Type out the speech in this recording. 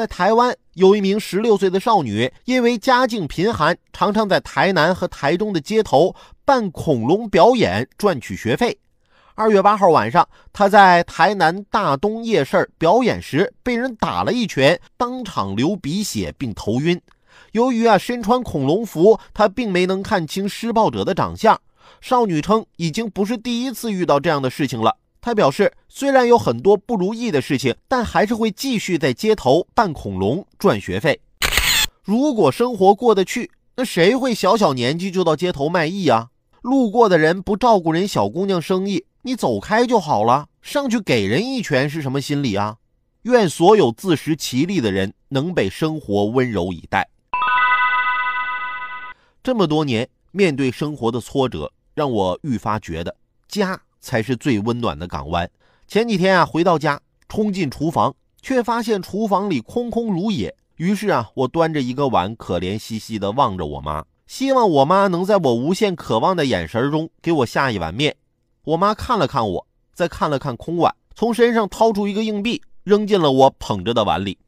在台湾，有一名十六岁的少女，因为家境贫寒，常常在台南和台中的街头办恐龙表演赚取学费。二月八号晚上，她在台南大东夜市表演时，被人打了一拳，当场流鼻血并头晕。由于啊身穿恐龙服，她并没能看清施暴者的长相。少女称，已经不是第一次遇到这样的事情了。他表示，虽然有很多不如意的事情，但还是会继续在街头扮恐龙赚学费。如果生活过得去，那谁会小小年纪就到街头卖艺啊？路过的人不照顾人小姑娘生意，你走开就好了，上去给人一拳是什么心理啊？愿所有自食其力的人能被生活温柔以待。这么多年，面对生活的挫折，让我愈发觉得家。才是最温暖的港湾。前几天啊，回到家，冲进厨房，却发现厨房里空空如也。于是啊，我端着一个碗，可怜兮兮地望着我妈，希望我妈能在我无限渴望的眼神中给我下一碗面。我妈看了看我，再看了看空碗，从身上掏出一个硬币，扔进了我捧着的碗里。